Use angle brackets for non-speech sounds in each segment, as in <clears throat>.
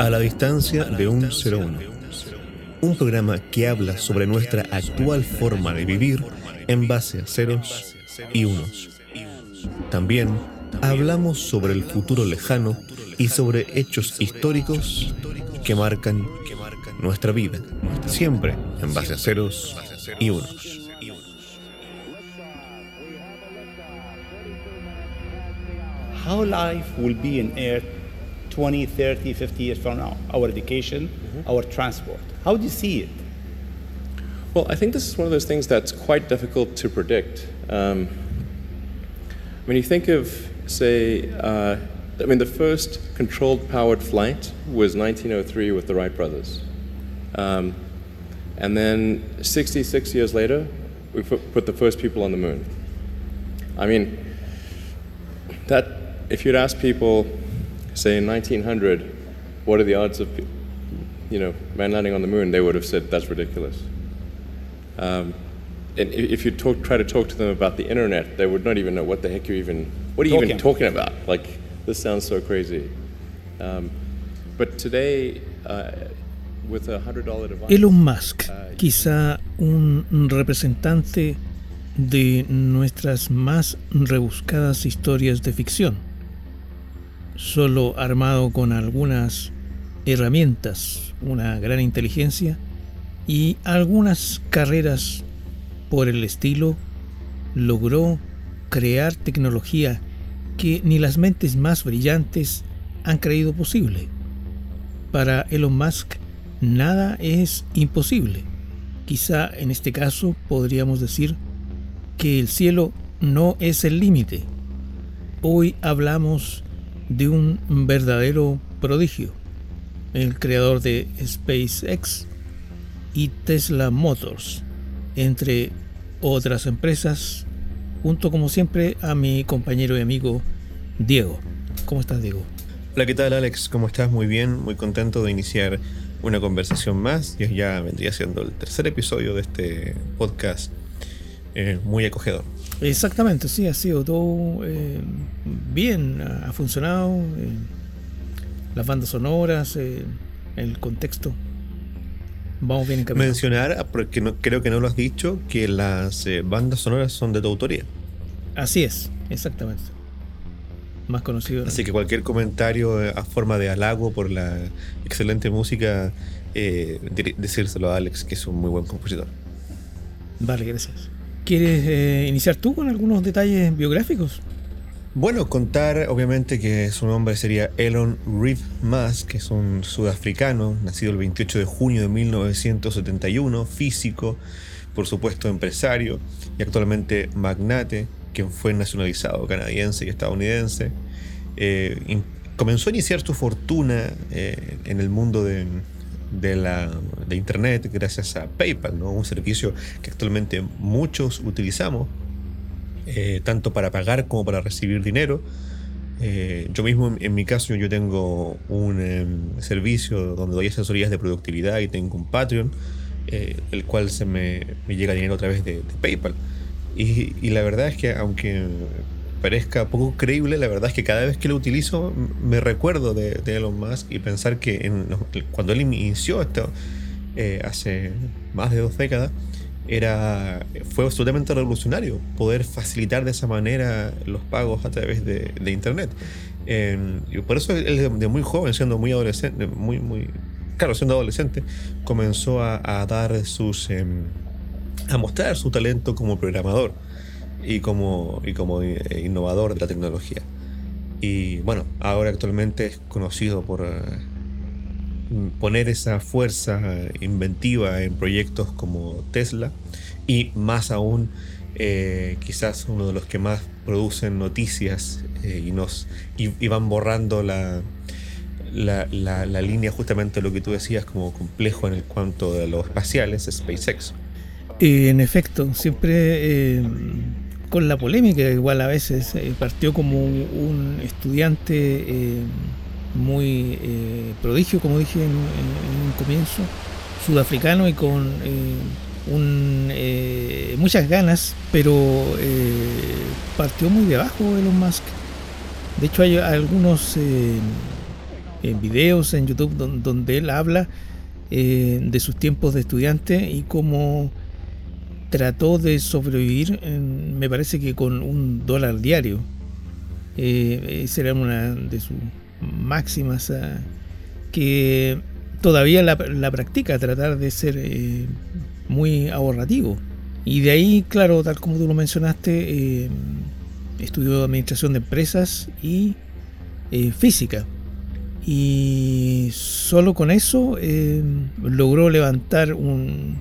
A la distancia de un 01. Un programa que habla sobre nuestra actual forma de vivir en base a ceros y unos. También hablamos sobre el futuro lejano y sobre hechos históricos que marcan nuestra vida, siempre en base a ceros y unos. How life will be in Earth 20, 30, 50 years from now? Our education, our transport. How do you see it? Well, I think this is one of those things that's quite difficult to predict. Um, when you think of, say, uh, I mean, the first controlled powered flight was 1903 with the Wright brothers. Um, and then 66 years later, we put, put the first people on the moon. I mean, that, if you'd ask people, say in 1900, what are the odds of, you know, man landing on the moon, they would have said that's ridiculous. Um, and if you talk, try to talk to them about the internet, they would not even know what the heck you're even, what are you even talking about? Like, this sounds so crazy. Um, but today, uh, with a $100 device, Elon Musk, uh, quizá un representante de nuestras más rebuscadas historias de ficción, solo armado con algunas herramientas, una gran inteligencia y algunas carreras por el estilo, logró crear tecnología que ni las mentes más brillantes han creído posible. Para Elon Musk, nada es imposible. Quizá en este caso podríamos decir que el cielo no es el límite. Hoy hablamos de un verdadero prodigio, el creador de SpaceX y Tesla Motors, entre otras empresas, junto como siempre a mi compañero y amigo Diego. ¿Cómo estás, Diego? Hola, ¿qué tal Alex? ¿Cómo estás? Muy bien, muy contento de iniciar una conversación más. Ya vendría siendo el tercer episodio de este podcast eh, muy acogedor. Exactamente, sí, ha sido todo eh, bien, ha, funcionado. eh, las bandas sonoras, eh, el contexto. Vamos bien encaminados. Mencionar, ah, porque no, creo que no lo has dicho, que las bandas sonoras son de tu autoría. Así es, exactamente. Más conocido. Así que cualquier comentario a forma de halago por la excelente música, decírselo a Alex, que es un muy buen compositor. Vale, gracias. ¿Quieres eh, iniciar tú con algunos detalles biográficos? Bueno, contar obviamente que su nombre sería Elon Reeve Musk, que es un sudafricano, nacido el 28 de junio de 1971, físico, por supuesto empresario y actualmente magnate, quien fue nacionalizado canadiense y estadounidense. Eh, comenzó a iniciar su fortuna eh, en el mundo de, de la, de Internet gracias a PayPal, ¿no? un servicio que actualmente muchos utilizamos eh, tanto para pagar como para recibir dinero. Eh, yo mismo, en, mi caso, yo tengo un em, servicio donde doy asesorías de productividad y tengo un Patreon, eh, el cual se me, me llega dinero a través de, PayPal. Y la verdad es que, aunque parezca poco creíble, la verdad es que cada vez que lo utilizo me recuerdo de, Elon Musk y pensar que en cuando él inició esto, eh, hace más de dos décadas, era, fue absolutamente revolucionario poder facilitar de esa manera los pagos a través de, Internet. Y por eso él de, muy joven, siendo muy adolescente, muy, muy, claro, siendo adolescente, comenzó a, a dar sus, em, a mostrar su talento como programador y como, y como eh, innovador de la tecnología. Y bueno, ahora actualmente es conocido por eh, poner esa fuerza inventiva en proyectos como Tesla y más aún eh, quizás uno de los que más producen noticias eh, y nos y, van borrando la, la, la- línea justamente de lo que tú decías como complejo en el cuanto de los espaciales, SpaceX. Eh, en efecto, siempre eh, con la polémica, igual a veces eh, partió como un estudiante eh, muy eh, prodigio, como dije en, en- un comienzo, sudafricano y con muchas ganas, pero partió muy de abajo Elon Musk. De hecho, hay algunos videos en YouTube donde, él habla de sus tiempos de estudiante y cómo trató de sobrevivir, me parece que con un dólar diario. Eh, esa era una de sus máximas ah, que todavía la, practica, tratar de ser eh, muy ahorrativo. Y de ahí, claro, tal como tú lo mencionaste, eh, estudió administración de empresas y física. Y solo con eso logró levantar un,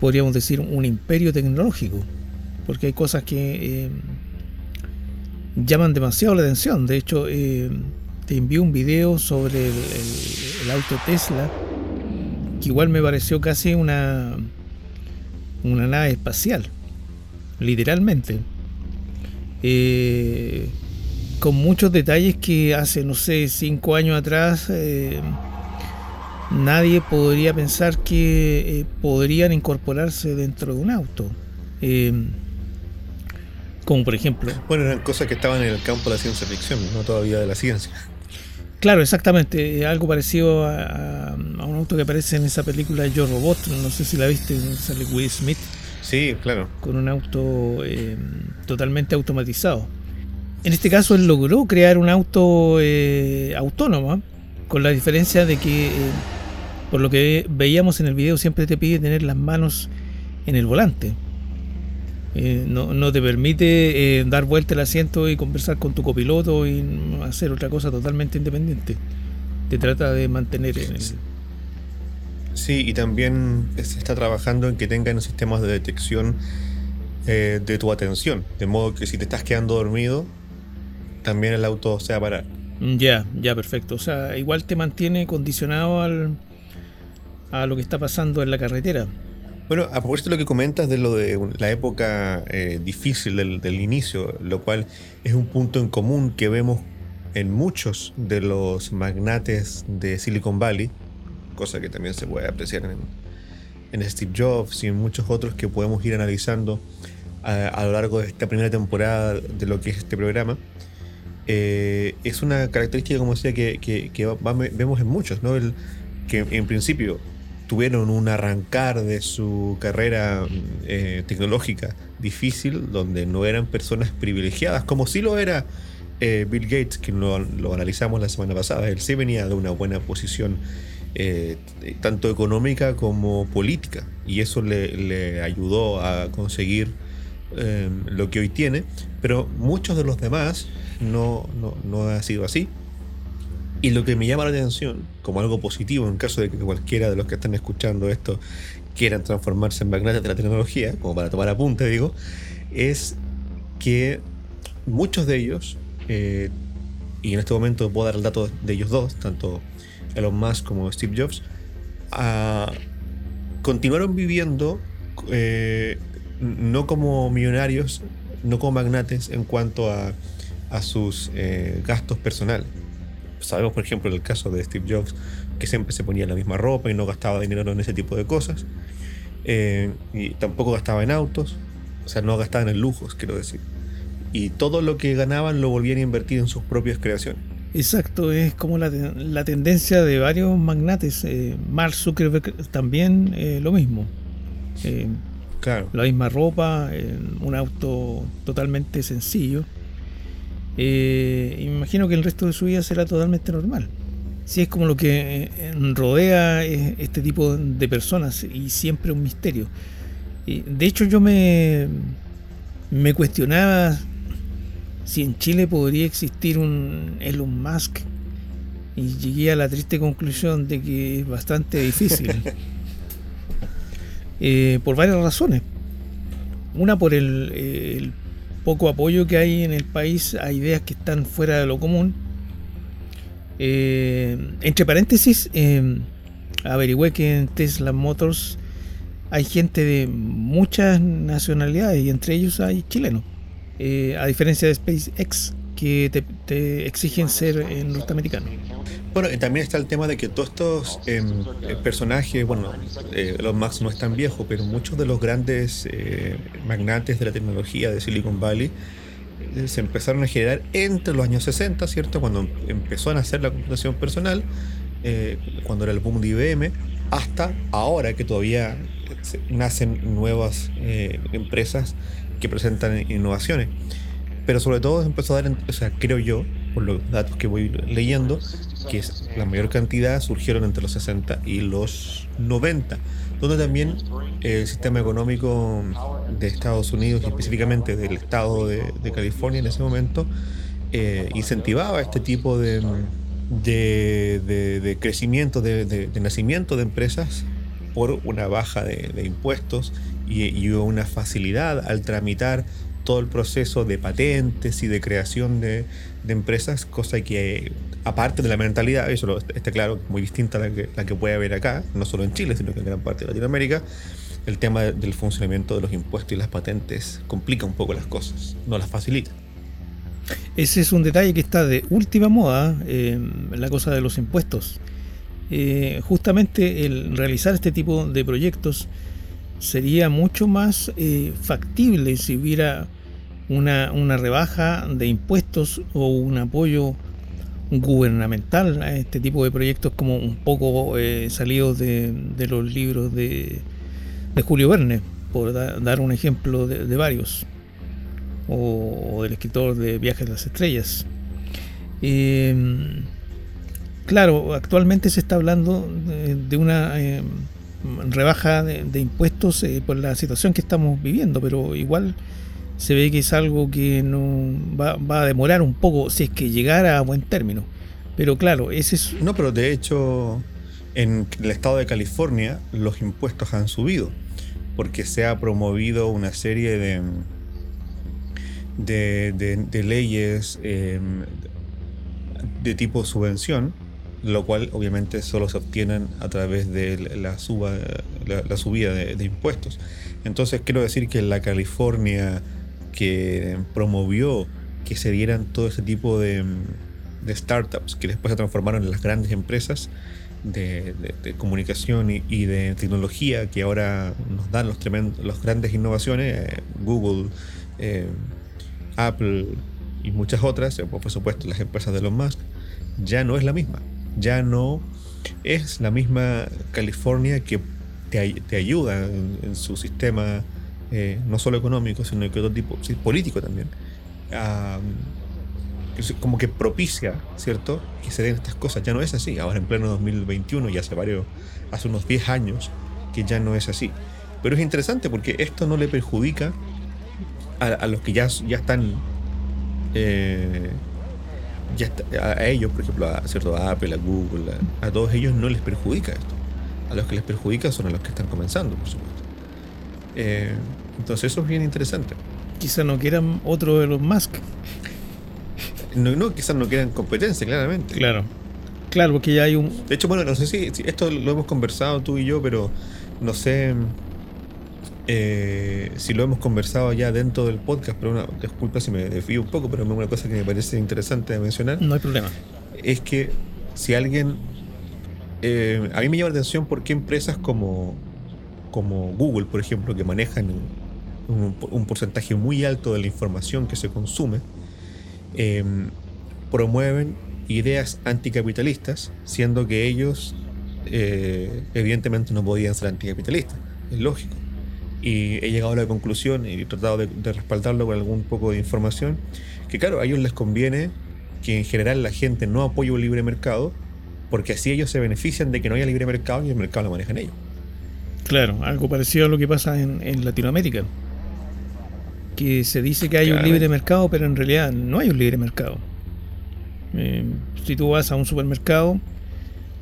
podríamos decir, un imperio tecnológico, porque hay cosas que eh, llaman demasiado la atención. De hecho, eh, te envío un video sobre el, auto Tesla, que igual me pareció casi una, una nave espacial, literalmente. Eh, con muchos detalles que hace, no sé, cinco años atrás nadie podría pensar que eh, podrían incorporarse dentro de un auto. Eh, como por ejemplo. Bueno, eran cosas que estaban en el campo de la ciencia ficción, no todavía de la ciencia. Claro, exactamente. Algo parecido a, un auto que aparece en esa película Yo Robot. No sé si la viste, sale Will Smith. Sí, claro. Con un auto eh, totalmente automatizado. En este caso, él logró crear un auto autónomo, con la diferencia de que por lo que veíamos en el video, siempre te pide tener las manos en el volante. Eh, no, te permite eh, dar vuelta el asiento y conversar con tu copiloto y hacer otra cosa totalmente independiente. Te trata de mantener en el... Sí, y también se está trabajando en que tengan sistemas de detección eh, de tu atención, de modo que si te estás quedando dormido, también el auto se va a parar. Ya, ya, perfecto. O sea, igual te mantiene condicionado al, a lo que está pasando en la carretera. Bueno, a propósito de lo que comentas de lo de la época eh, difícil del, inicio, lo cual es un punto en común que vemos en muchos de los magnates de Silicon Valley, cosa que también se puede apreciar en, Steve Jobs y en muchos otros que podemos ir analizando a, lo largo de esta primera temporada de lo que es este programa. Eh, es una característica, como decía, que, vemos en muchos, ¿no? Que en principio tuvieron un arrancar de su carrera eh, tecnológica difícil, donde no eran personas privilegiadas, como sí lo era eh, Bill Gates, que lo, analizamos la semana pasada. Él sí venía de una buena posición, eh, tanto económica como política, y eso le, ayudó a conseguir lo que hoy tiene, pero muchos de los demás no, no ha sido así. Y lo que me llama la atención, como algo positivo en caso de que cualquiera de los que están escuchando esto quieran transformarse en magnates de la tecnología, como para tomar apunte, digo, es que muchos de ellos, eh, y en este momento puedo dar el dato de ellos dos, tanto Elon Musk como Steve Jobs, ah, continuaron viviendo eh, no como millonarios, no como magnates en cuanto a, sus eh, gastos personales sabemos, por ejemplo, en el caso de Steve Jobs, que siempre se ponía la misma ropa y no gastaba dinero en ese tipo de cosas. Eh, y tampoco gastaba en autos, o sea, no gastaba en lujos, quiero decir. Y todo lo que ganaban lo volvían a invertir en sus propias creaciones. Exacto, es como la, la tendencia de varios magnates. Eh, Mark Zuckerberg también eh, lo mismo. Claro. La misma ropa, un auto totalmente sencillo eh, imagino que el resto de su vida será totalmente normal. Si es como lo que eh, rodea eh, este tipo de personas y siempre un misterio. De hecho yo me, me cuestionaba si en Chile podría existir un Elon Musk y llegué a la triste conclusión de que es bastante difícil. <laughs> por varias razones. Una por el poco apoyo que hay en el país a ideas que están fuera de lo común. Eh, entre paréntesis, eh, averigüé que en Tesla Motors hay gente de muchas nacionalidades y entre ellos hay chilenos. Eh, a diferencia de SpaceX, que te, exigen ser eh, norteamericano. Bueno, también está el tema de que todos estos em, eh, personajes, bueno, eh, los Max no es tan viejo, pero muchos de los grandes magnates de la tecnología de Silicon Valley eh, se empezaron a generar entre los años 60, ¿cierto? Cuando empezó a nacer la computación personal, eh, cuando era el boom de IBM, hasta ahora que todavía nacen nuevas eh, empresas que presentan innovaciones. Pero sobre todo empezó a dar, o sea, creo yo, por los datos que voy leyendo, que la mayor cantidad surgieron entre los 60 y los 90, donde también el sistema económico de Estados Unidos y específicamente del estado de, California en ese momento eh, incentivaba este tipo de, de, crecimiento, de, nacimiento de empresas por una baja de, impuestos y, y, una facilidad al tramitar todo el proceso de patentes y de creación de, empresas, cosa que aparte de la mentalidad, eso está claro, muy distinta a la que, la que puede haber acá, no solo en Chile, sino que en gran parte de Latinoamérica, el tema del funcionamiento de los impuestos y las patentes complica un poco las cosas, no las facilita. Ese es un detalle que está de última moda, eh, la cosa de los impuestos. Eh, justamente el realizar este tipo de proyectos sería mucho más eh, factible si hubiera una, una rebaja de impuestos o un apoyo gubernamental a este tipo de proyectos como un poco eh, salidos de, los libros de, de, Julio Verne, por dar un ejemplo de, varios, o, del escritor de Viajes a las Estrellas. Em, claro, actualmente se está hablando de, una em, rebaja de, impuestos eh, por la situación que estamos viviendo, pero igual se ve que es algo que no va, a demorar un poco si es que llegara a buen término. Pero claro, ese es... No, pero de hecho en el estado de California los impuestos han subido porque se ha promovido una serie de, de, leyes em, de tipo subvención, lo cual obviamente solo se obtienen a través de la, suba, la, subida de, de, impuestos. Entonces quiero decir que la California que promovió que se dieran todo ese tipo de, startups que después se transformaron en las grandes empresas de, comunicación y, de tecnología que ahora nos dan los tremendos, las grandes innovaciones, eh, Google, eh, Apple y muchas otras, eh, por supuesto las empresas de Elon Musk, ya no es la misma. Ya no es la misma California que te, ayuda en su sistema eh, no solo económico, sino que otro tipo, sí, político también, como que propicia, ¿cierto?, que se den estas cosas. Ya no es así, ahora en pleno 2021 y hace varios, hace unos 10 años que ya no es así. Pero es interesante porque esto no le perjudica a, los que ya, ya están, eh, ya a, ellos, por ejemplo, a, ¿cierto? a Apple, a Google, a todos ellos no les perjudica esto. A los que les perjudica son a los que están comenzando, por supuesto. Eh, entonces eso es bien interesante. Quizás no quieran otro de los Musk. No, no, quizás no quieran competencia, claramente. Claro. Claro, porque ya hay un... De hecho, bueno, no sé si, esto lo hemos conversado tú y yo, pero no sé eh, si lo hemos conversado ya dentro del podcast, pero una, disculpa si me desvío un poco, pero una cosa que me parece interesante de mencionar. No hay problema. Es que si alguien... Eh, a mí me llama la atención por qué empresas como como Google, por ejemplo, que manejan un, porcentaje muy alto de la información que se consume, em, promueven ideas anticapitalistas, siendo que ellos eh, evidentemente no podían ser anticapitalistas, es lógico. Y he llegado a la conclusión y he tratado de, de respaldarlo con algún poco de información, que claro, a ellos les conviene que en general la gente no apoye un libre mercado, porque así ellos se benefician de que no haya libre mercado y el mercado lo manejan ellos. Claro, algo parecido a lo que pasa en, Latinoamérica. Que se dice que hay un libre mercado, pero en realidad no hay un libre mercado. Eh, si tú vas a un supermercado,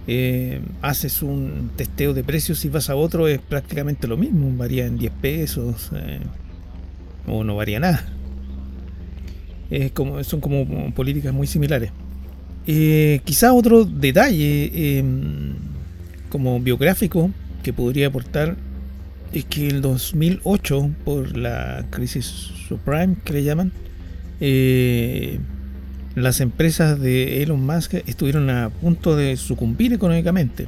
eh, haces un testeo de precios y vas a otro, es prácticamente lo mismo. Varía en 10 pesos eh, o no varía nada. Es como, son como políticas muy similares. quizá otro detalle como biográfico que podría aportar es que el 2008, por la crisis subprime que le llaman, eh, las empresas de Elon Musk estuvieron a punto de sucumbir económicamente.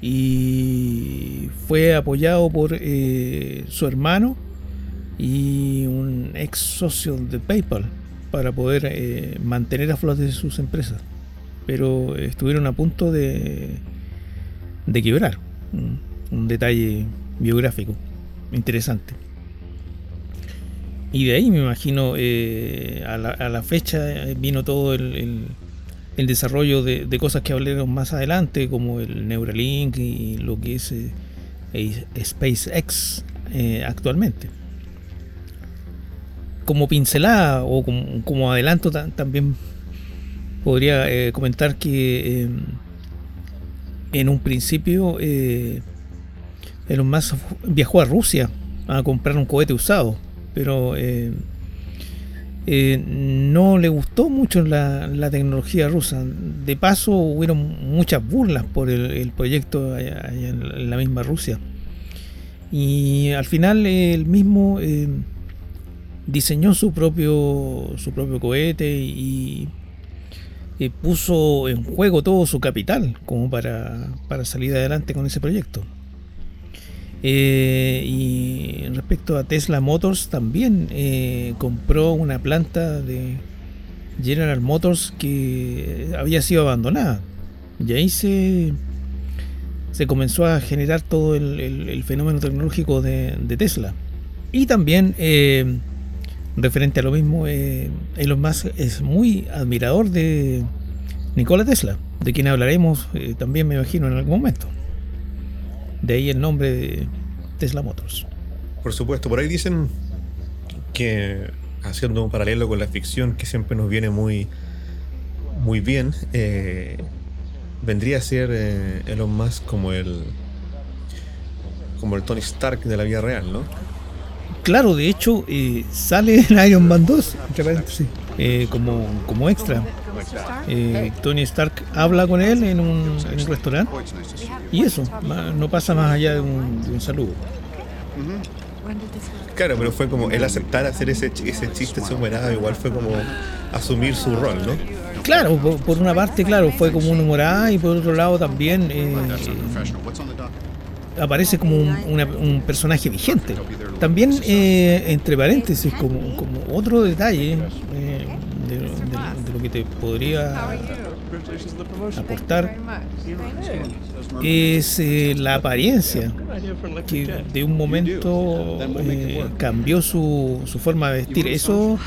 Y fue apoyado por eh, su hermano y un ex socio de PayPal para poder eh, mantener a flote sus empresas. Pero estuvieron a punto de, de quebrar. Un detalle biográfico interesante. Y de ahí me imagino eh, a, la, fecha eh, vino todo el, desarrollo de, cosas que hablaremos más adelante, como el Neuralink y lo que es SpaceX actualmente como pincelada o como, adelanto también podría eh, comentar que en un principio eh, Elon Musk viajó a Rusia a comprar un cohete usado, pero eh, eh, no le gustó mucho la, tecnología rusa. De paso, hubieron muchas burlas por el, proyecto en la misma Rusia. Y al final el mismo em, diseñó su propio, su propio cohete y, puso en juego todo su capital como para, salir adelante con ese proyecto. Eh, y respecto a Tesla Motors, también eh, compró una planta de General Motors que había sido abandonada. Y ahí se, se comenzó a generar todo el, fenómeno tecnológico de, Tesla. Y también eh, referente a lo mismo, eh, Elon Musk es muy admirador de Nikola Tesla, de quien hablaremos también me imagino en algún momento. De ahí el nombre de Tesla Motors. Por supuesto, por ahí dicen que haciendo un paralelo con la ficción que siempre nos viene muy, muy bien, eh, vendría a ser Elon Musk como el como el Tony Stark de la vida real, ¿no? claro, de hecho, eh, sale en Iron Man 2, eh, como, como extra. Eh, Tony Stark habla con él en un, restaurante y eso, no pasa más allá de un, saludo. Claro, pero fue como él aceptar hacer ese, ese chiste humorado, igual fue como asumir su rol, ¿no? Claro, por, una parte, claro, fue como un humorada y por otro lado también aparece como un, personaje vigente. También, eh, entre paréntesis, como, otro detalle eh, de, lo que te podría aportar, es eh, la apariencia, que de un momento cambió su, su forma de vestir. Eso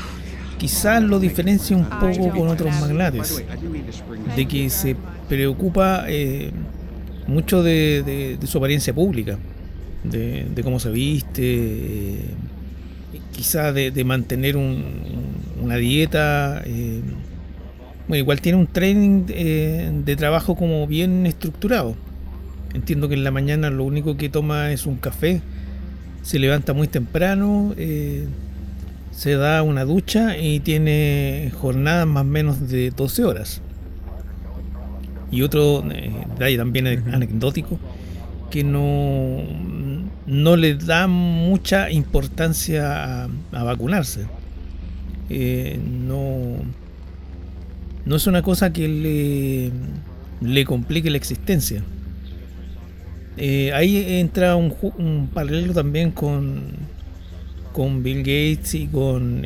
quizás lo diferencia un poco con otros magnates, de que se preocupa mucho de, su apariencia pública, de, cómo se viste, quizá de, mantener una dieta. Eh, bueno, igual tiene un training eh, de trabajo como bien estructurado. Entiendo que en la mañana lo único que toma es un café, se levanta muy temprano, eh, se da una ducha y tiene jornadas más o menos de 12 horas. Y otro eh, detalle también anecdótico, que no, no le da mucha importancia a, vacunarse. Eh, no, no es una cosa que le, le complique la existencia. Eh, ahí entra un, paralelo también con, con Bill Gates y con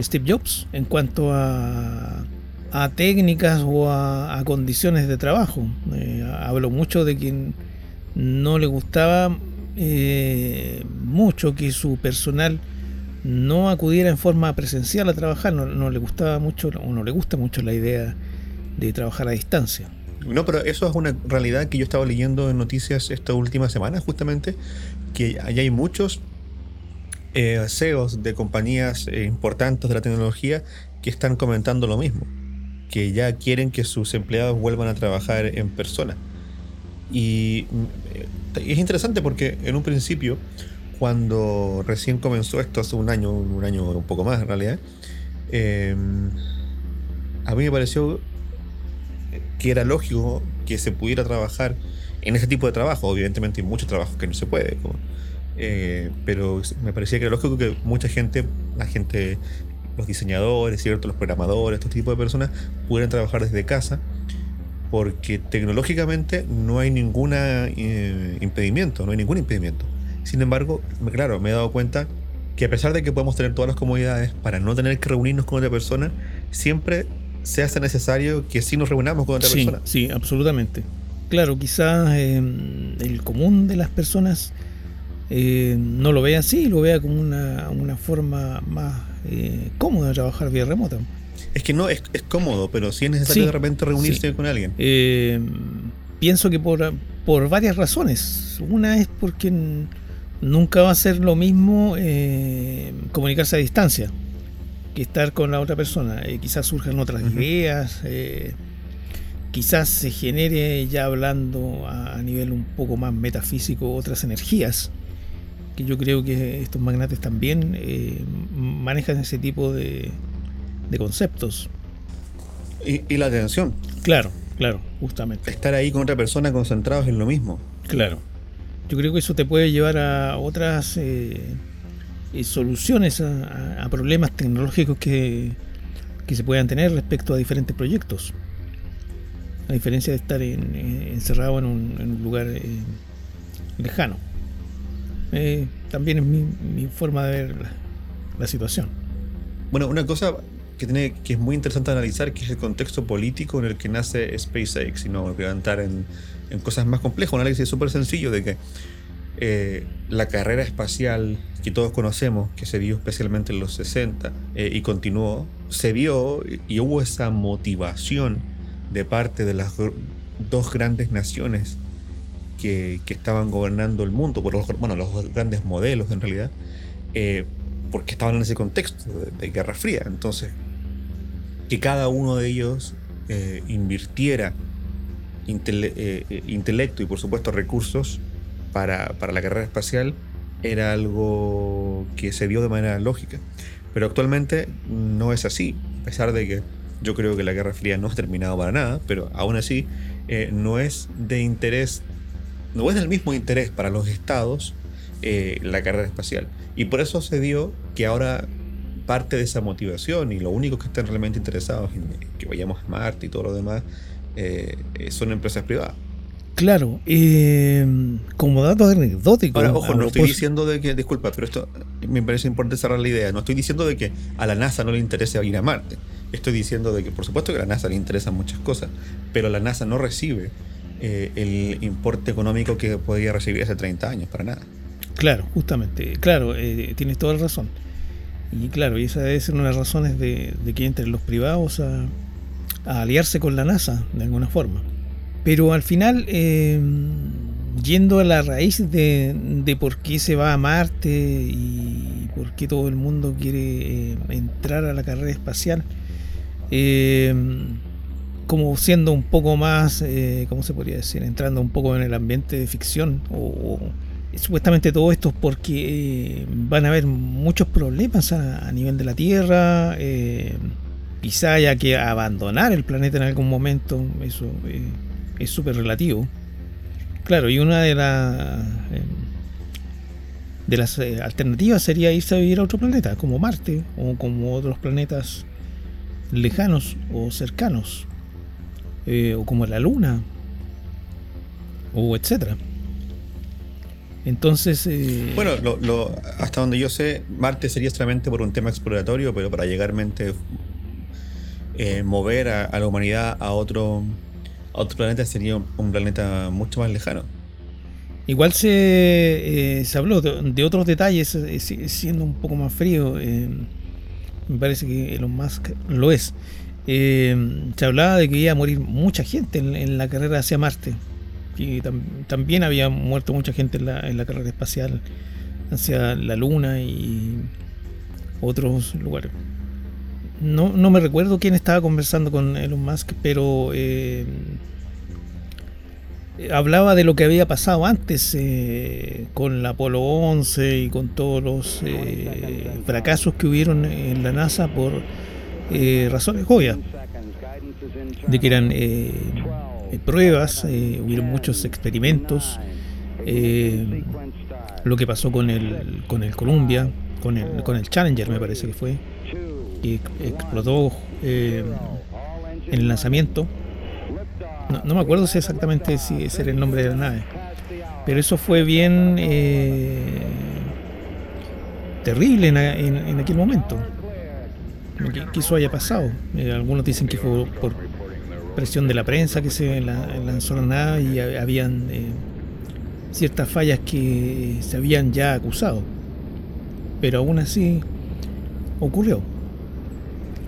Steve Jobs en cuanto a a técnicas o a, condiciones de trabajo. Eh, hablo mucho de quien no le gustaba eh, mucho que su personal no acudiera en forma presencial a trabajar, no, le gustaba mucho o no le gusta mucho la idea de trabajar a distancia. No, pero eso es una realidad que yo estaba leyendo en noticias esta última semana, justamente, que allá hay muchos eh, CEOs de compañías importantes de la tecnología que están comentando lo mismo que ya quieren que sus empleados vuelvan a trabajar en persona. Y mm, es interesante porque en un principio, cuando recién comenzó esto hace un año, un año un poco más en realidad, em, a mí me pareció que era lógico que se pudiera trabajar en ese tipo de trabajo. Obviamente hay muchos trabajos que no se puede, eh, pero me parecía que era lógico que mucha gente, la gente los diseñadores, ¿cierto? los programadores, este tipo de personas, pudieran trabajar desde casa, porque tecnológicamente no hay ningún eh, impedimento, no hay ningún impedimento. Sin embargo, claro, me he dado cuenta que a pesar de que podemos tener todas las comodidades para no tener que reunirnos con otra persona, siempre se hace necesario que sí nos reunamos con otra sí, persona. Sí, absolutamente. Claro, quizás eh, el común de las personas eh, no lo vea así, lo vea como una, una forma más eh, cómoda de trabajar vía remota. Es que no es, es cómodo, pero sí es necesario Sí, de repente reunirse sí. con alguien. Eh, pienso que por, por varias razones. Una es porque nunca va a ser lo mismo eh, comunicarse a distancia que estar con la otra persona. Eh, quizás surjan otras ideas, quizás se genere ya hablando a, a nivel un poco más metafísico otras energías. Que yo creo que estos magnates también manejan ese tipo de, de conceptos. Y, y la atención, Claro, claro, justamente. estar ahí con otra persona concentrados en lo mismo. Claro. Yo creo que eso te puede llevar a otras eh, eh, soluciones a, a- problemas tecnológicos que, que se puedan tener respecto a diferentes proyectos. A diferencia de estar en, eh, encerrado en un, en un lugar eh, lejano. Eh, también es mi, mi forma de ver la, la situación. Bueno, una cosa que, tiene, que es muy interesante analizar, que es el contexto político en el que nace SpaceX, y no entrar en, en cosas más complejas, un análisis súper sencillo de que eh, la carrera espacial que todos conocemos, que se dio especialmente en los 60 eh, y continuó, se vio y- hubo esa motivación de parte de las dos grandes naciones que, que estaban gobernando el mundo, por los, bueno, los grandes modelos en realidad, eh, porque estaban en ese contexto de, de Guerra Fría. Entonces, que cada uno de ellos eh, invirtiera eh, eh, intelecto y por supuesto recursos para, para la carrera espacial era algo que se dio de manera lógica. Pero actualmente no es así, a pesar de que yo creo que la Guerra Fría no ha terminado para nada, pero aún así no es de interés, no es del mismo interés para los estados la carrera espacial. Y por eso se dio que ahora parte de esa motivación y lo único que están realmente interesados en que vayamos a Marte y todo lo demás eh, eh, son empresas privadas. Claro, eh, como dato anecdótico. Ahora, ojo, no estoy diciendo de que, disculpa, pero esto me parece importante cerrar la idea. No estoy diciendo de que a la NASA no le interese ir a Marte. Estoy diciendo de que, por supuesto, que a la NASA le interesan muchas cosas, pero la NASA no recibe eh, el importe económico que podría recibir hace 30 años, para nada. Claro, justamente, claro, eh, tienes toda la razón. Y claro, esa debe ser una de las razones de, de que entren los privados a, aliarse con la NASA, de alguna forma. Pero al final, eh, yendo a la raíz de, por qué se va a Marte y por qué todo el mundo quiere eh, entrar a la carrera espacial, eh, como siendo un poco más, ¿cómo se podría decir? Entrando un poco en el ambiente de ficción o supuestamente todo esto es porque eh, van a haber muchos problemas a, nivel de la Tierra, eh, quizá haya que abandonar el planeta en algún momento, eso eh, es súper relativo. Claro, y una de, las eh, de las alternativas sería irse a vivir a otro planeta, como Marte o como otros planetas lejanos o cercanos, o como la Luna, o etcétera. Entonces, eh, Bueno, lo- lo- hasta donde yo sé, Marte sería solamente por un tema exploratorio, pero para llegar mente eh, mover a, a la humanidad a otro, a otro planeta sería un, un planeta mucho más lejano. igual se, eh, se habló de, de otros detalles, eh, si- siendo un poco más frío. me parece que Elon Musk lo es. Se hablaba de que iba a morir mucha gente en, en la carrera hacia Marte. Tam- también había muerto mucha gente en la, en la carrera espacial hacia la Luna y otros lugares. No, no me recuerdo quién estaba conversando con Elon Musk, pero eh, hablaba de lo que había pasado antes eh, con la Apolo 11 y con todos los eh, fracasos que hubieron en la NASA por razones obvias, de que eran eh, pruebas, eh, hubieron muchos experimentos, eh, lo que pasó con el, con el Columbia, con el, con el Challenger me parece que fue, que ex- explotó eh, en el lanzamiento. No, me acuerdo si exactamente si ese era el nombre de la nave. Pero eso fue bien. terrible en, aquel momento. Que, haya pasado. Algunos dicen que fue por presión de la prensa que se lanzó la nave y habían eh, ciertas fallas que se habían ya acusado. Pero aún así ocurrió.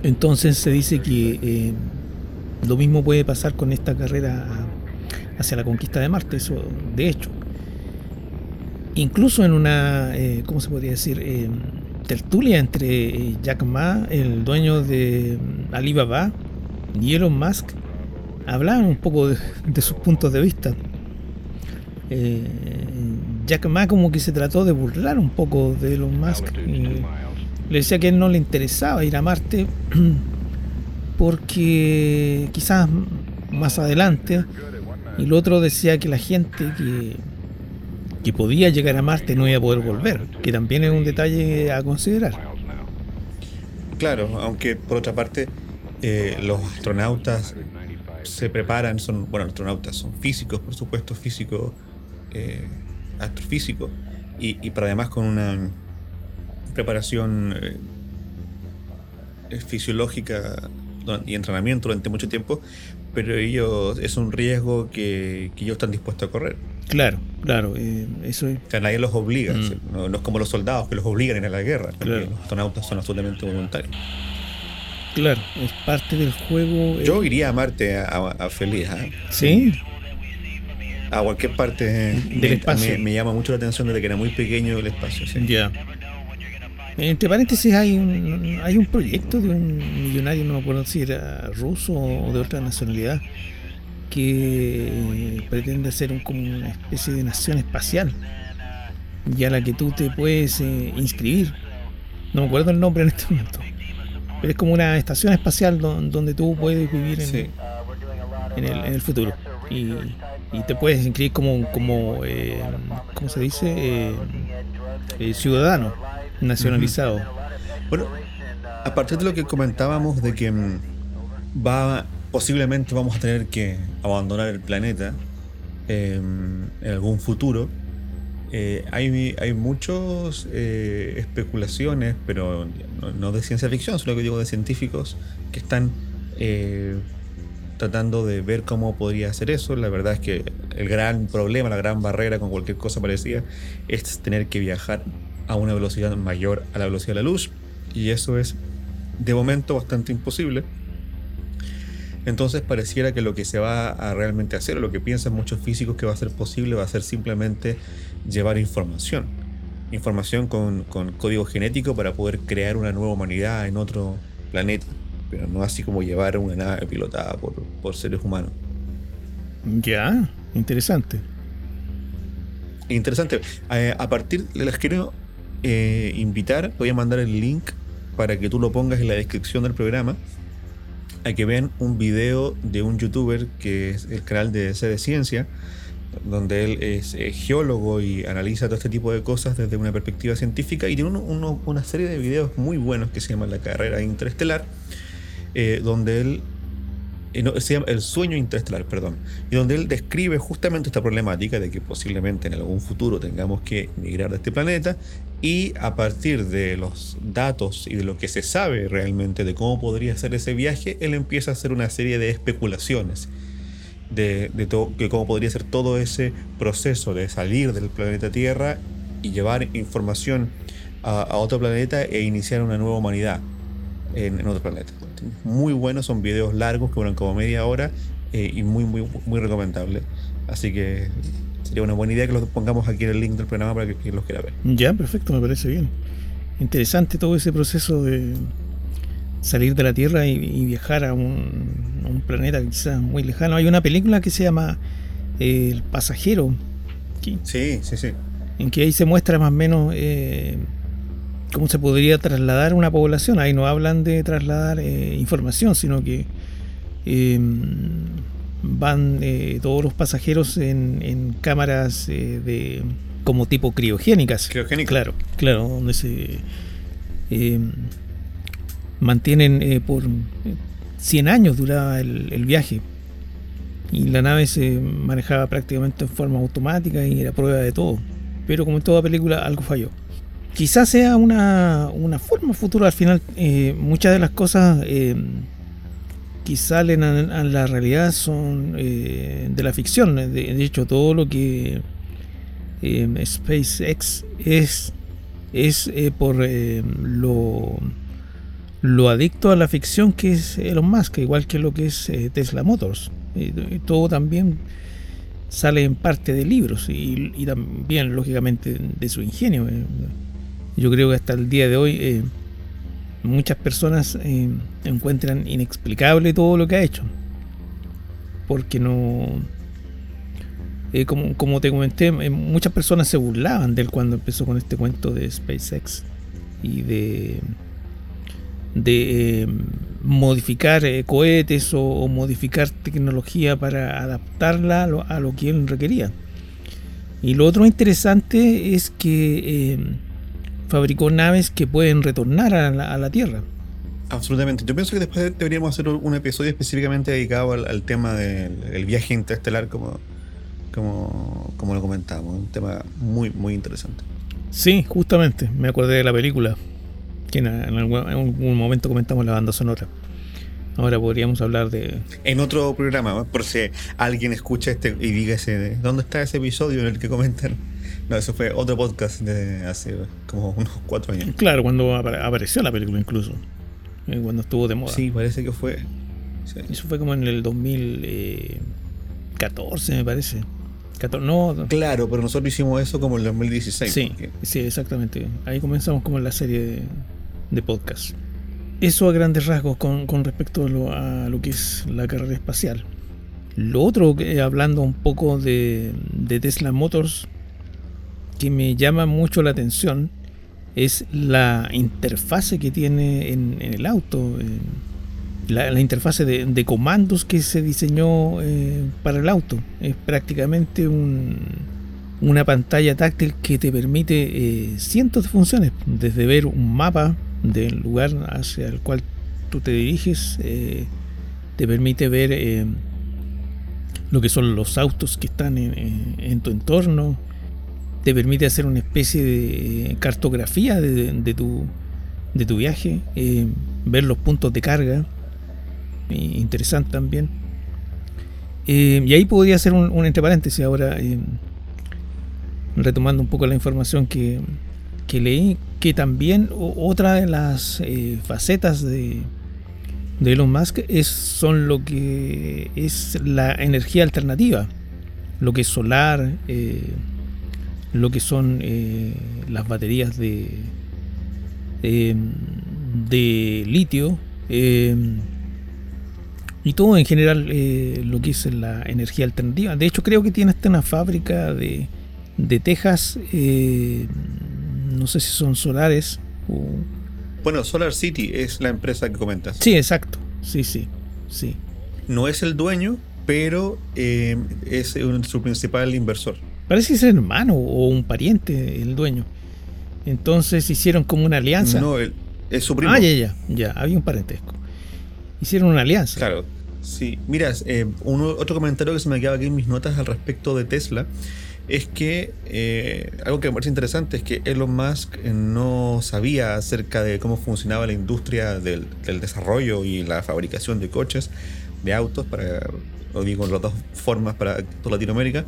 Entonces se dice que eh, lo mismo puede pasar con esta carrera hacia la conquista de Marte, eso de hecho. Incluso en una, eh, ¿cómo se podría decir? Eh, tertulia entre Jack Ma, el dueño de Alibaba, y Elon Musk, hablaban un poco de, sus puntos de vista. Jack Ma como que se trató de burlar un poco de Elon Musk le decía que a él no le interesaba ir a Marte <clears throat> porque quizás más adelante, y el otro decía que la gente que, que podía llegar a Marte no iba a poder volver, que también es un detalle a considerar. Claro, aunque por otra parte eh, los astronautas se preparan, son, bueno, astronautas son físicos, por supuesto, físicos, eh, astrofísicos, y, y para además con una preparación eh, fisiológica y entrenamiento durante mucho tiempo, pero ellos es un riesgo que, ellos están dispuestos a correr. Claro, claro, eh, eso es... O sea, nadie los obliga, mm. no, es como los soldados que los obligan a ir a la guerra, los astronautas son absolutamente voluntarios. Claro, es parte del juego. Eh. Yo iría a Marte a, feliz. ¿eh? Sí. A cualquier parte del espacio. Me, llama mucho la atención desde que era muy pequeño el espacio. Ya. Entre paréntesis hay un, hay un proyecto de un millonario, no me acuerdo si era ruso o de otra nacionalidad, que pretende hacer un, como una especie de nación espacial y a la que tú te puedes eh, inscribir. No me acuerdo el nombre en este momento. Pero es como una estación espacial donde tú puedes vivir en, el, futuro. Y, te puedes inscribir como, como eh, ¿cómo se dice? Eh, ciudadano nacionalizado. Bueno, a partir de lo que comentábamos de que mm, va posiblemente vamos a tener que abandonar el planeta em, en algún futuro, eh, hay, hay muchas eh, especulaciones, pero no, de ciencia ficción, sino que digo de científicos que están eh, tratando de ver cómo podría hacer eso. La verdad es que el gran problema, la gran barrera con cualquier cosa parecida es tener que viajar a una velocidad mayor a la velocidad de la luz y eso es de momento bastante imposible. Entonces pareciera que lo que se va a realmente hacer, o lo que piensan muchos físicos que va a ser posible, va a ser simplemente llevar información. Información con, código genético para poder crear una nueva humanidad en otro planeta, pero no así como llevar una nave pilotada por, por seres humanos. Ya, interesante. Interesante. Eh, a partir, les quiero eh, invitar, voy a mandar el link para que tú lo pongas en la descripción del programa, a que vean un video de un youtuber que es el canal de C de Ciencia, donde él es eh, geólogo y analiza todo este tipo de cosas desde una perspectiva científica y tiene una serie de videos muy buenos que se llaman La Carrera Interestelar, eh, donde él se llama El sueño interestelar, perdón, y donde él describe justamente esta problemática de que posiblemente en algún futuro tengamos que migrar de este planeta y a partir de los datos y de lo que se sabe realmente de cómo podría ser ese viaje, él empieza a hacer una serie de especulaciones de, de cómo podría ser todo ese proceso de salir del planeta Tierra y llevar información a, otro planeta e iniciar una nueva humanidad en otro planeta muy buenos, son videos largos que duran como media hora eh, y muy, muy, muy recomendable. Así que sería una buena idea que los pongamos aquí en el link del programa para que quien los quiera ver. Ya, perfecto, me parece bien. Interesante todo ese proceso de salir de la Tierra y, viajar a un, planeta quizás muy lejano. Hay una película que se llama El Pasajero. Sí, sí, sí. En que ahí se muestra más o menos eh, cómo se podría trasladar una población. Ahí no hablan de trasladar eh, información, sino que em, van eh, todos los pasajeros en, cámaras eh, de como tipo criogénicas. Criogénicas. Claro, claro, donde se em, mantienen por 100 años duraba el, viaje. Y la nave se manejaba prácticamente en forma automática y era prueba de todo. Pero como en toda película, algo falló. Quizás sea una, una forma futura. Al final, eh, muchas de las cosas eh, que salen a, la realidad son eh, de la ficción. De, hecho, todo lo que SpaceX es, es por lo, lo adicto a la ficción que es Elon Musk, igual que lo que es Tesla Motors. Todo también sale en parte de libros y también, lógicamente, de su ingenio. Yo creo que hasta el día de hoy eh, muchas personas eh, encuentran inexplicable todo lo que ha hecho. Porque no... Eh, como, como, te comenté, muchas personas se burlaban de él cuando empezó con este cuento de SpaceX y de, de modificar cohetes o, modificar tecnología para adaptarla a lo, a lo, que él requería. Y lo otro interesante es que fabricó naves que pueden retornar a la, Tierra. Absolutamente. Yo pienso que después deberíamos hacer un episodio específicamente dedicado al, tema del viaje interestelar, como, como, como lo comentábamos. Un tema muy, muy interesante. Sí, justamente. Me acordé de la película. Que en, algún, momento comentamos la banda sonora. Ahora podríamos hablar de. En otro programa, por si alguien escucha este y diga ese. ¿Dónde está ese episodio en el que comentan? No, eso fue otro podcast de hace como unos cuatro años. Claro, cuando apareció la película incluso. Eh, cuando estuvo de moda. Sí, parece que fue. Eso fue como en el 2014, me parece. no, claro, pero nosotros hicimos eso como en el 2016. Sí, sí, exactamente. Ahí comenzamos como en la serie de, podcast. Eso a grandes rasgos con, respecto a lo, a lo, que es la carrera espacial. Lo otro, hablando un poco de, de Tesla Motors, que me llama mucho la atención es la interfase que tiene en, el auto, la, interfase de, comandos que se diseñó eh, para el auto. Es prácticamente una pantalla táctil que te permite eh, cientos de funciones, desde ver un mapa del lugar hacia el cual tú te diriges, eh, te permite ver lo que son los autos que están en tu entorno, te permite hacer una especie de cartografía de, tu, de tu viaje, eh, ver los puntos de carga, eh, interesante también. Eh, y ahí podría hacer un, entre paréntesis ahora, retomando un poco la información que, que leí, que también otra de las facetas de, de Elon Musk es, son lo que es la energía alternativa, lo que es solar, lo que son eh, las baterías de, eh, de litio eh, y todo en general lo que es la energía alternativa. De hecho creo que tiene hasta una fábrica de, de Texas, no sé si son solares o... Bueno, Solar City es la empresa que comentas. Sí, exacto. Sí, sí, sí. No es el dueño, pero es su principal inversor. Parece ser hermano o un pariente el dueño. Entonces hicieron como una alianza. No, es su primo. Ah, ya, ya, ya, había un parentesco. Hicieron una alianza. Claro, sí. Mira, eh, otro comentario que se me quedaba aquí en mis notas al respecto de Tesla es que eh, algo que me parece interesante es que Elon Musk eh, no sabía acerca de cómo funcionaba la industria del, del desarrollo y la fabricación de coches, de autos, para, lo digo en las dos formas para toda Latinoamérica.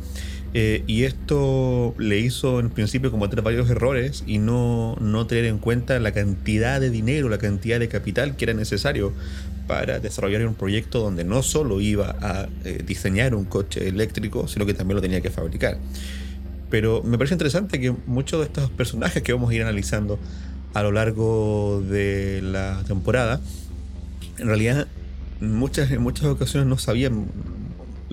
Eh, y esto le hizo en principio cometer varios errores y no, no tener en cuenta la cantidad de dinero, la cantidad de capital que era necesario para desarrollar un proyecto donde no solo iba a eh, diseñar un coche eléctrico, sino que también lo tenía que fabricar. Pero me parece interesante que muchos de estos personajes que vamos a ir analizando a lo largo de la temporada, en realidad muchas, en muchas ocasiones no sabían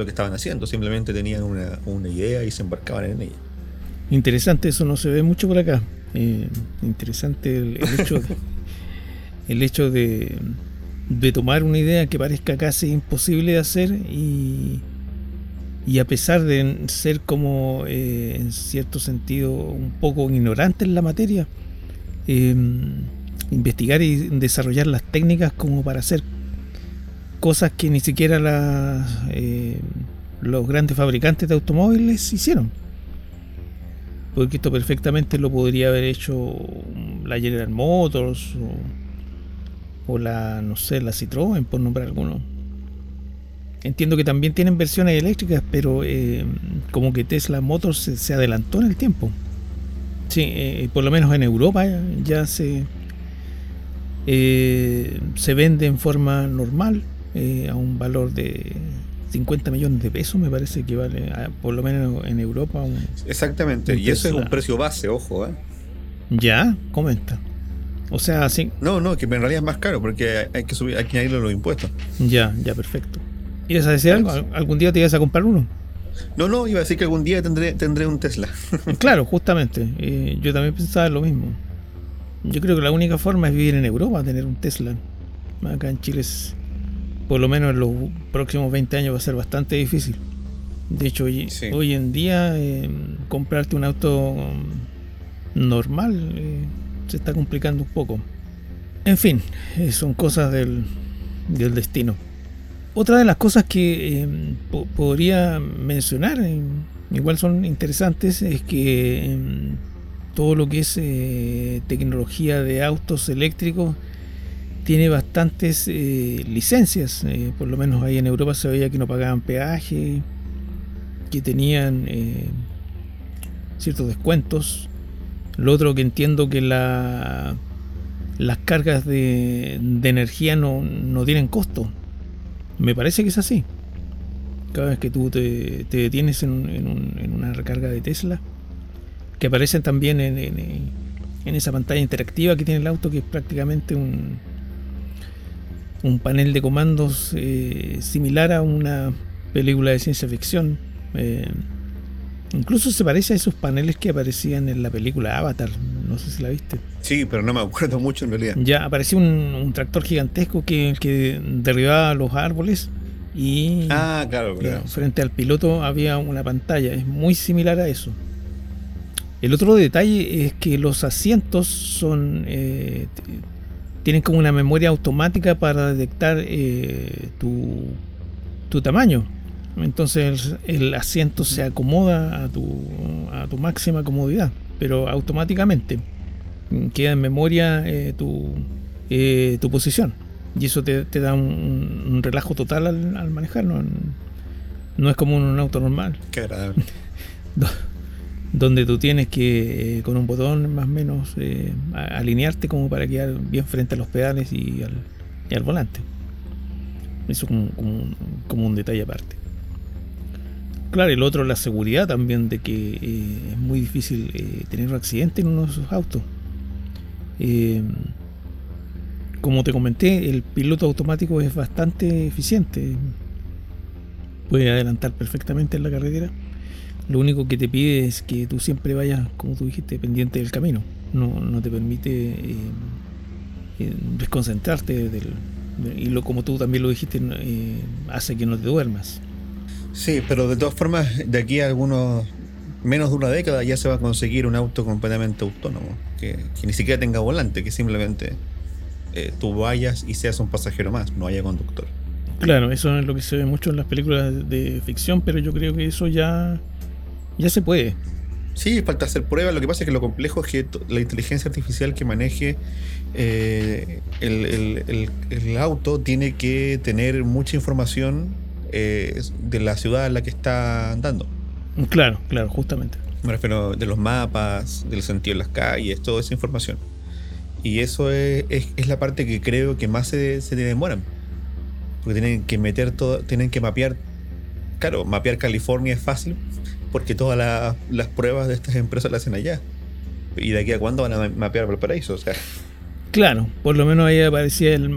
lo que estaban haciendo, simplemente tenían una, idea y se embarcaban en ella. Interesante, eso no se ve mucho por acá. Eh, interesante el, <laughs> hecho, de, el hecho de, de, tomar una idea que parezca casi imposible de hacer y, y a pesar de ser como eh, en cierto sentido un poco ignorante en la materia, eh, investigar y desarrollar las técnicas como para hacer cosas que ni siquiera eh, los grandes fabricantes de automóviles hicieron. Porque esto perfectamente lo podría haber hecho la General Motors o, la, no sé, la Citroën, por nombrar alguno. Entiendo que también tienen versiones eléctricas, pero eh, como que Tesla Motors se, adelantó en el tiempo. Sí, eh, por lo menos en Europa ya, se, se vende en forma normal a un valor de 50 millones de pesos, me parece que vale, por lo menos en Europa. Exactamente, y eso es un precio base, ojo. Ya, comenta. O sea, sí. No, no, que en realidad es más caro porque hay que subir, hay que añadirle los impuestos. Ya, ya, perfecto. ¿Ibas a decir algo? ¿Algún día te ibas a comprar uno? No, no, iba a decir que algún día tendré, tendré un Tesla. <laughs> claro, justamente. Eh, yo también pensaba lo mismo. Yo creo que la única forma es vivir en Europa, tener un Tesla. Acá en Chile, es, por lo menos en los próximos 20 años, va a ser bastante difícil. De hecho, hoy, hoy en día, eh, comprarte un auto normal eh, se está complicando un poco. En fin, son cosas del, del destino. Otra de las cosas que em, podría mencionar, em, igual son interesantes, es que em, todo lo que es eh, tecnología de autos eléctricos tiene bastantes eh, licencias. Eh, por lo menos ahí en Europa se veía que no pagaban peaje, que tenían ciertos descuentos. Lo otro que entiendo que la, las cargas de, energía no, no tienen costo me parece que es así. Cada vez que tú te, detienes en, una recarga de Tesla, que aparecen también en, esa pantalla interactiva que tiene el auto, que es prácticamente un, un panel de comandos eh, similar a una película de ciencia ficción. Eh, incluso se parece a esos paneles que aparecían en la película Avatar. No sé si la viste. Sí, pero no me acuerdo mucho en realidad. Ya apareció un, tractor gigantesco que, que derribaba los árboles y ah, claro, frente al piloto había una pantalla. Es muy similar a eso. El otro detalle es que los asientos son eh, tienen como una memoria automática para detectar eh, tu, tu tamaño. Entonces el, asiento se acomoda a tu, a tu máxima comodidad pero automáticamente queda en memoria eh, tu, eh, tu posición. Y eso te, da un, relajo total al, manejar, no, no, es como un auto normal. Qué agradable. <laughs> Donde tú tienes que, eh, con un botón más o menos, alinearte como para quedar bien frente a los pedales y al, volante. Eso como, como un detalle aparte. Claro, el otro, la seguridad también de que eh, es muy difícil eh, tener un accidente en uno de esos autos. Eh, como te comenté, el piloto automático es bastante eficiente. Puede adelantar perfectamente en la carretera. Lo único que te pide es que tú siempre vayas, como tú dijiste, pendiente del camino. No, te permite desconcentrarte del, y lo, como tú también lo dijiste, hace que no te duermas. Sí, pero de todas formas, de aquí a algunos menos de una década ya se va a conseguir un auto completamente autónomo, que, ni siquiera tenga volante, que simplemente eh, tú vayas y seas un pasajero más, no haya conductor. Claro, eso es lo que se ve mucho en las películas de ficción, pero yo creo que eso ya, ya se puede. Sí, falta hacer pruebas. Lo que pasa es que lo complejo es que la inteligencia artificial que maneje eh, el auto tiene que tener mucha información eh, de la ciudad en la que está andando. Claro, claro, justamente. Me refiero de los mapas, del sentido de las calles, toda esa información. Y eso es, es, la parte que creo que más se, se demoran. Porque tienen que meter todo, tienen que mapear. Claro, mapear California es fácil porque todas las pruebas de estas empresas las hacen allá. ¿Y de aquí a cuándo van a mapear Valparaíso? O sea. Claro, por lo menos ahí aparecía el,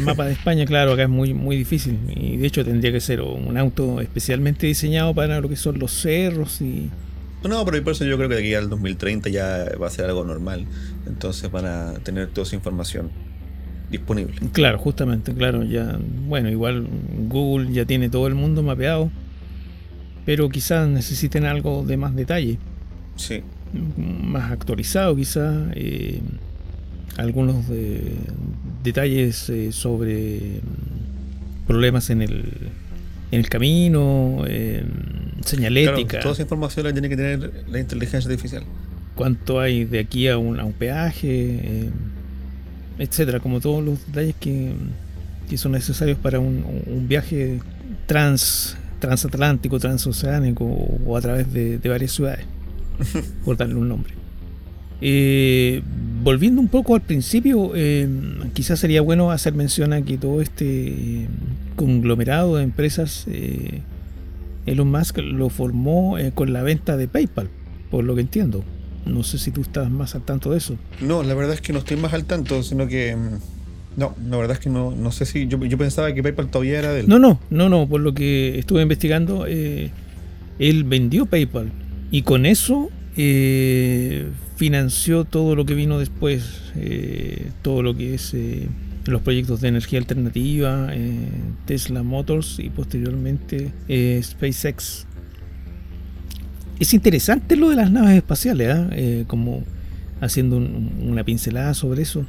mapa de España, claro, acá es muy, muy difícil. Y de hecho tendría que ser un auto especialmente diseñado para lo que son los cerros y... No, pero por eso yo creo que de aquí al 2030 ya va a ser algo normal. Entonces van a tener toda esa información disponible. Claro, justamente, claro, ya, bueno, igual Google ya tiene todo el mundo mapeado, pero quizás necesiten algo de más detalle. Sí. Más actualizado quizás. Eh, algunos detalles eh, sobre mm, problemas en el, en el camino, em, señalética. toda esa información la tiene que tener la inteligencia artificial. Cuánto hay de aquí a un, a un peaje, eh, etcétera, como todos los detalles que, que son necesarios para un, un viaje trans transatlántico, transoceánico o a través de, de varias ciudades, <laughs> por darle un nombre. Eh, volviendo un poco al principio, eh, quizás sería bueno hacer mención a que todo este conglomerado de empresas, eh, Elon Musk lo formó con la venta de PayPal, por lo que entiendo. No sé si tú estás más al tanto de eso. No, la verdad es que no estoy más al tanto, sino que... No, la verdad es que no, no sé si... Yo, pensaba que PayPal todavía era del... No, no, no, no, por lo que estuve investigando, él vendió PayPal y con eso eh, financió todo lo que vino después, eh, todo lo que es eh, los proyectos de energía alternativa, Tesla Motors y posteriormente SpaceX. Es interesante lo de las naves espaciales, ¿ah? como haciendo una pincelada sobre eso,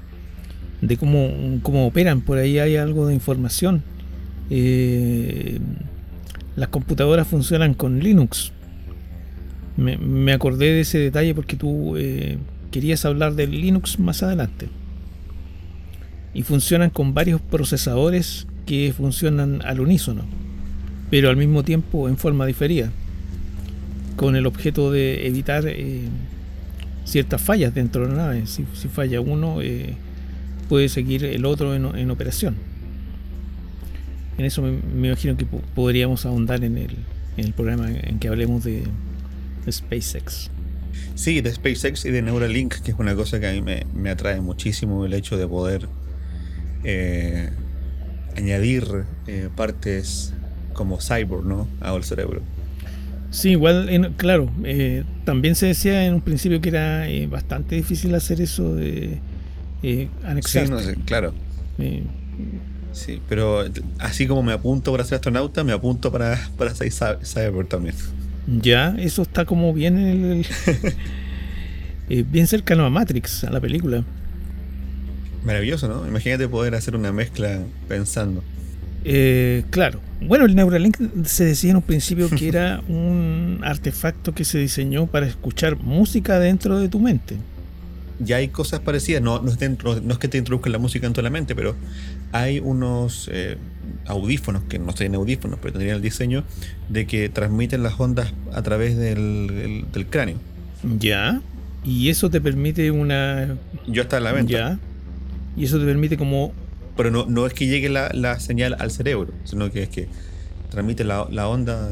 de cómo, cómo operan, por ahí hay algo de información. las computadoras funcionan con Linux, me, acordé de ese detalle porque tú eh, querías hablar del Linux más adelante. Y funcionan con varios procesadores que funcionan al unísono, pero al mismo tiempo en forma diferida, con el objeto de evitar eh, ciertas fallas dentro de la nave. Si, falla uno, eh, puede seguir el otro en, operación. En eso me, imagino que podríamos ahondar en el, en el programa en que hablemos de, SpaceX. Sí, de SpaceX y de Neuralink, que es una cosa que a mí me, atrae muchísimo el hecho de poder eh, añadir eh, partes como cyborg, ¿no? Al cerebro. Sí, igual, claro, eh, también se decía en un principio que era bastante difícil hacer eso de anexar. Sí, no sé, claro. sí, pero así como me apunto para ser astronauta, me apunto para, para ser cyborg también. Ya, eso está como bien en el, <laughs> eh, bien cercano a Matrix, a la película. Maravilloso, ¿no? Imagínate poder hacer una mezcla pensando. Eh, claro. Bueno, el Neuralink se decía en un principio que era <laughs> un artefacto que se diseñó para escuchar música dentro de tu mente ya hay cosas parecidas. No, no, es, dentro, no es que te introduzcan la música dentro de la mente, pero hay unos eh, audífonos, que no serían audífonos, pero tendrían el diseño de que transmiten las ondas a través del, cráneo. Ya. Y eso te permite una. Yo en la venta. Ya. Y eso te permite como. Pero no, no es que llegue la, la señal al cerebro, sino que es que transmite la, la onda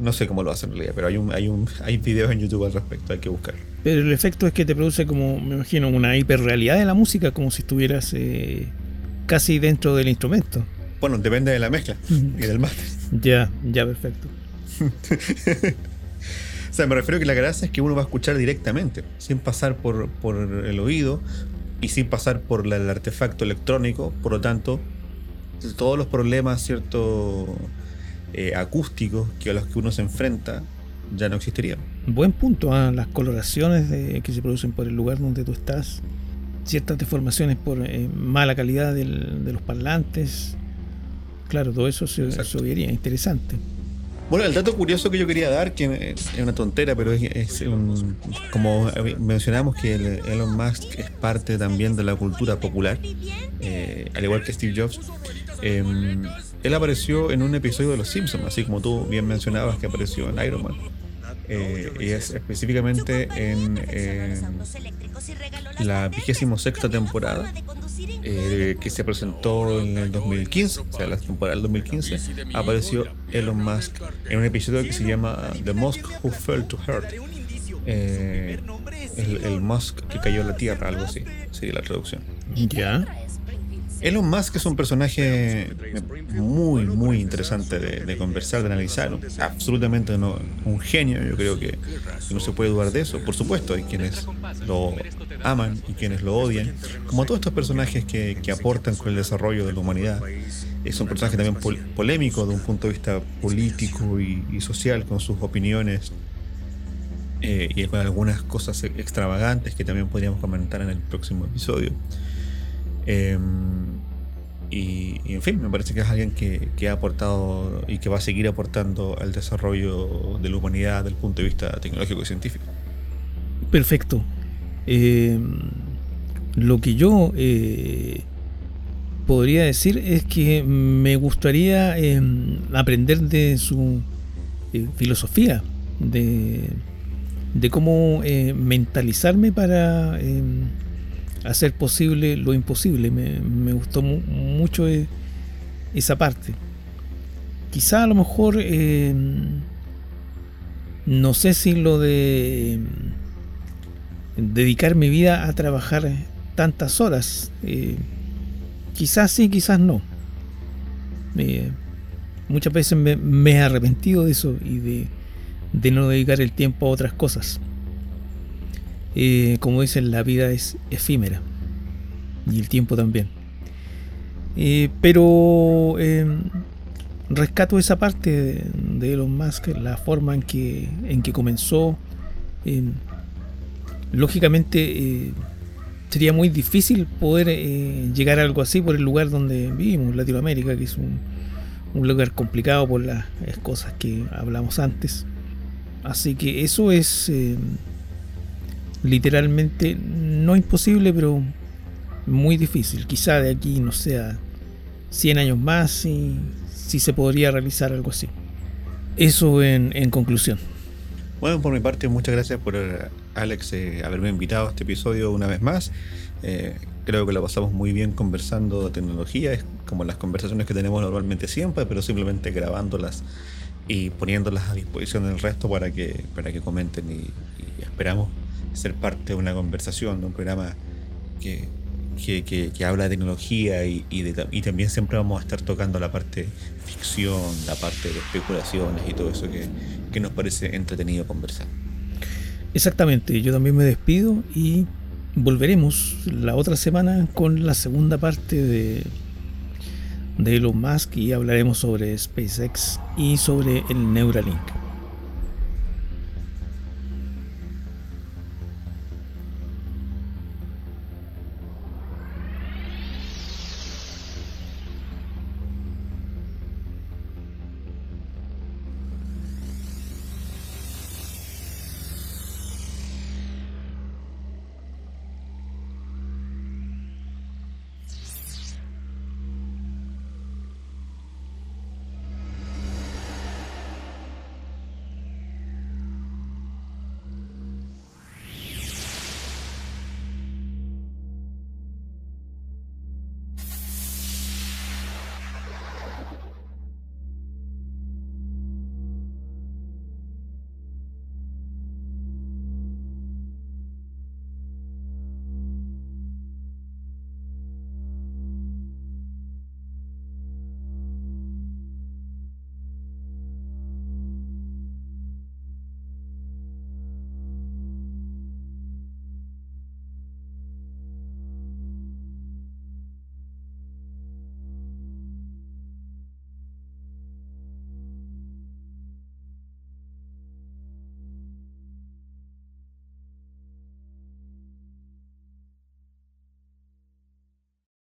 no sé cómo lo hacen en realidad, pero hay un, hay un hay videos en YouTube al respecto, hay que buscar. Pero el efecto es que te produce como, me imagino, una hiperrealidad de la música, como si estuvieras eh, casi dentro del instrumento. Bueno, depende de la mezcla y del máster. Ya, ya, perfecto. <laughs> o sea, me refiero a que la gracia es que uno va a escuchar directamente, sin pasar por, por el oído y sin pasar por el artefacto electrónico, por lo tanto, todos los problemas, ¿cierto? Eh, acústicos que a los que uno se enfrenta ya no existirían. Buen punto, ¿ah? las coloraciones de, que se producen por el lugar donde tú estás, ciertas deformaciones por eh, mala calidad de los parlantes, claro, todo eso se, se oiría interesante. Bueno, el dato curioso que yo quería dar, que es una tontera, pero es, un, como mencionamos que Elon Musk es parte también de la cultura popular, eh, al igual que Steve Jobs. Em, él apareció en un episodio de Los Simpsons, así como tú bien mencionabas que apareció en Iron Man. Eh, y es específicamente en la vigésimo sexta temporada eh, que se presentó en el 2015, o sea, la temporada del 2015, apareció Elon Musk en un episodio que se llama The Musk Who Fell to Earth. Eh, el, el Musk que cayó a la Tierra, algo así, sería la traducción. Ya. Elon Musk es un personaje muy, muy interesante de, conversar, de analizar. Absolutamente no, un genio, yo creo que, no se puede dudar de eso. Por supuesto, hay quienes lo aman y quienes lo odian. Como todos estos personajes que, aportan con el desarrollo de la humanidad. Es un personaje también polémico de un punto de vista político y, social, con sus opiniones eh, y con algunas cosas extravagantes que también podríamos comentar en el próximo episodio. Em, y, en fin, me parece que es alguien que, que, ha aportado y que va a seguir aportando al desarrollo de la humanidad desde el punto de vista tecnológico y científico. Perfecto. Eh, lo que yo eh, podría decir es que me gustaría eh, aprender de su filosofía, de, de cómo mentalizarme para hacer posible lo imposible. Me, gustó mucho e, esa parte. Quizá a lo mejor, em, no sé si lo de em, dedicar mi vida a trabajar tantas horas. Eh, quizás sí, quizás no. muchas veces me, he arrepentido de eso y de no dedicar el tiempo a otras cosas. Eh, como dicen, la vida es efímera y el tiempo también. Eh, pero em, rescato esa parte de, Elon Musk, la forma en que, en que comenzó. Em, lógicamente eh, sería muy difícil poder llegar a algo así por el lugar donde vivimos, Latinoamérica, que es un, un lugar complicado por las cosas que hablamos antes. Así que eso es em, literalmente no imposible, pero muy difícil. Quizá de aquí, no sea 100 años más y si se podría realizar algo así. Eso en, conclusión. Bueno, por mi parte, muchas gracias por eh, Alex eh, haberme invitado a este episodio una vez más. Eh, creo que lo pasamos muy bien conversando de tecnología, es como las conversaciones que tenemos normalmente siempre, pero simplemente grabándolas y poniéndolas a disposición del resto para que, para que comenten y esperamos ser parte de una conversación, de un programa que, que, habla de tecnología y, y, también siempre vamos a estar tocando la parte ficción, la parte de especulaciones y todo eso que, que nos parece entretenido conversar. Exactamente, yo también me despido y volveremos la otra semana con la segunda parte de, de Elon Musk y hablaremos sobre SpaceX y sobre el Neuralink.